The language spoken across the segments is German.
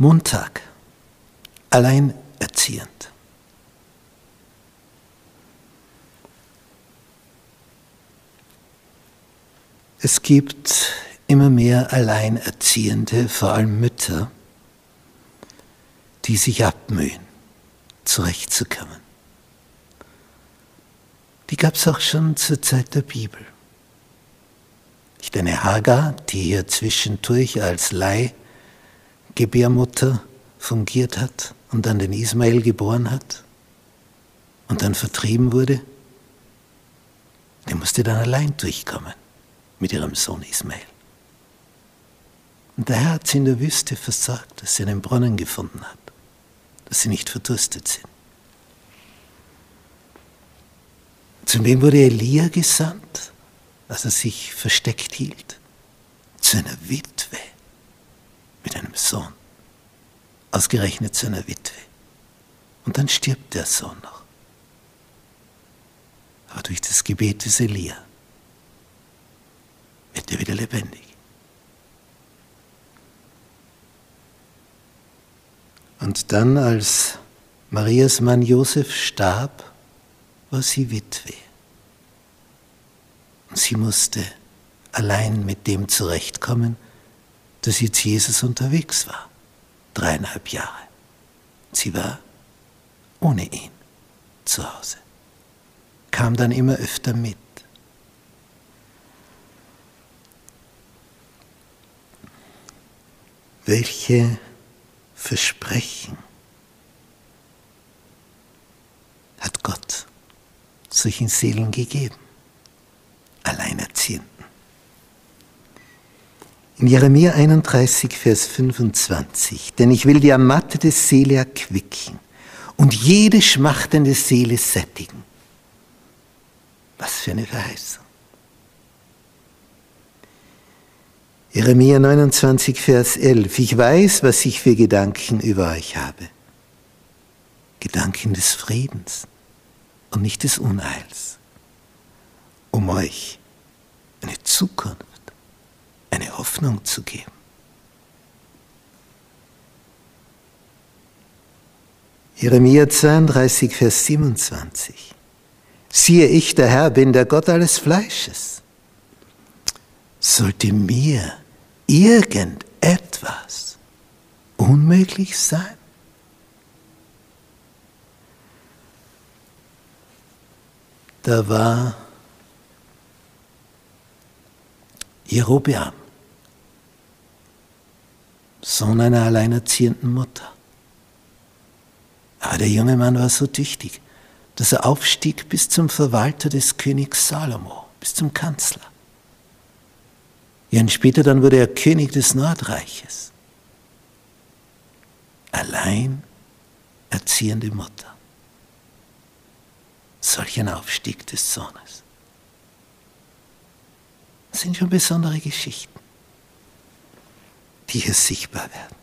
Montag, alleinerziehend. Es gibt immer mehr Alleinerziehende, vor allem Mütter, die sich abmühen, zurechtzukommen. Die gab es auch schon zur Zeit der Bibel. Nicht eine Hagar, die hier zwischendurch als Leihgebärmutter fungiert hat und dann den Ismael geboren hat und dann vertrieben wurde. Die musste dann allein durchkommen mit ihrem Sohn Ismael. Und der Herr hat sie in der Wüste versorgt, dass sie einen Brunnen gefunden hat, dass sie nicht verdurstet sind. Zu wem wurde Elia gesandt, als er sich versteckt hielt? Zu einer Witwe mit einem Sohn. Ausgerechnet zu einer Witwe. Und dann stirbt der Sohn noch. Aber durch das Gebet des Elia wird er wieder lebendig. Und dann, als Marias Mann Josef starb, war sie Witwe. Und sie musste allein mit dem zurechtkommen, dass jetzt Jesus unterwegs war. Dreieinhalb Jahre. Sie war ohne ihn zu Hause. Kam dann immer öfter mit. Welche Versprechen hat Gott solchen Seelen gegeben? Alleinerziehenden. In Jeremia 31, Vers 25, denn ich will die ermattete Seele erquicken und jede schmachtende Seele sättigen. Was für eine Verheißung. Jeremia 29, Vers 11. Ich weiß, was ich für Gedanken über euch habe. Gedanken des Friedens und nicht des Unheils. Um euch eine Zukunft, Hoffnung zu geben. Jeremia 32, Vers 27. Siehe ich, der Herr, bin der Gott alles Fleisches. Sollte mir irgendetwas unmöglich sein? Da war Jerobeam, Sohn einer alleinerziehenden Mutter. Aber der junge Mann war so tüchtig, dass er aufstieg bis zum Verwalter des Königs Salomo, bis zum Kanzler. Jahren später dann wurde er König des Nordreiches. Allein erziehende Mutter. Solch ein Aufstieg des Sohnes. Das sind schon besondere Geschichten, die hier sichtbar werden.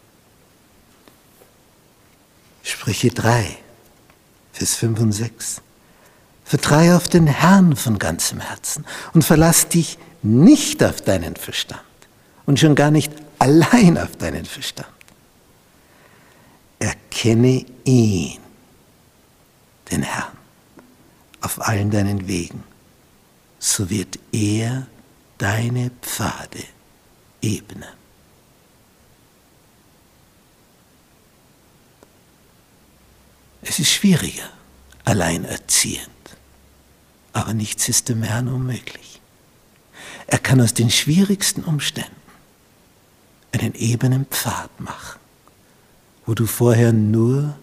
Sprüche 3, Vers 5 und 6. Vertraue auf den Herrn von ganzem Herzen und verlass dich nicht auf deinen Verstand und schon gar nicht allein auf deinen Verstand. Erkenne ihn, den Herrn, auf allen deinen Wegen, so wird er deine Pfade ebnen. Es ist schwieriger, alleinerziehend, aber nichts ist dem Herrn unmöglich. Er kann aus den schwierigsten Umständen einen ebenen Pfad machen, wo du vorher nur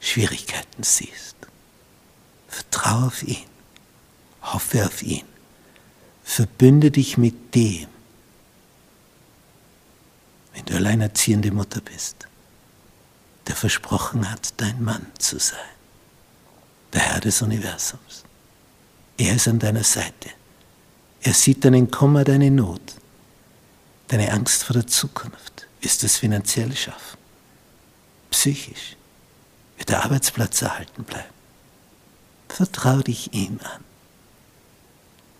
Schwierigkeiten siehst. Vertraue auf ihn, hoffe auf ihn, verbünde dich mit dem, wenn du alleinerziehende Mutter bist, der versprochen hat, dein Mann zu sein, der Herr des Universums. Er ist an deiner Seite. Er sieht deinen Kummer, deine Not, deine Angst vor der Zukunft. Du es finanziell schaffen? Psychisch? Wird der Arbeitsplatz erhalten bleiben? Vertrau dich ihm an,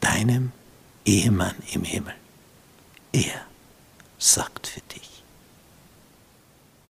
deinem Ehemann im Himmel. Er sorgt für dich.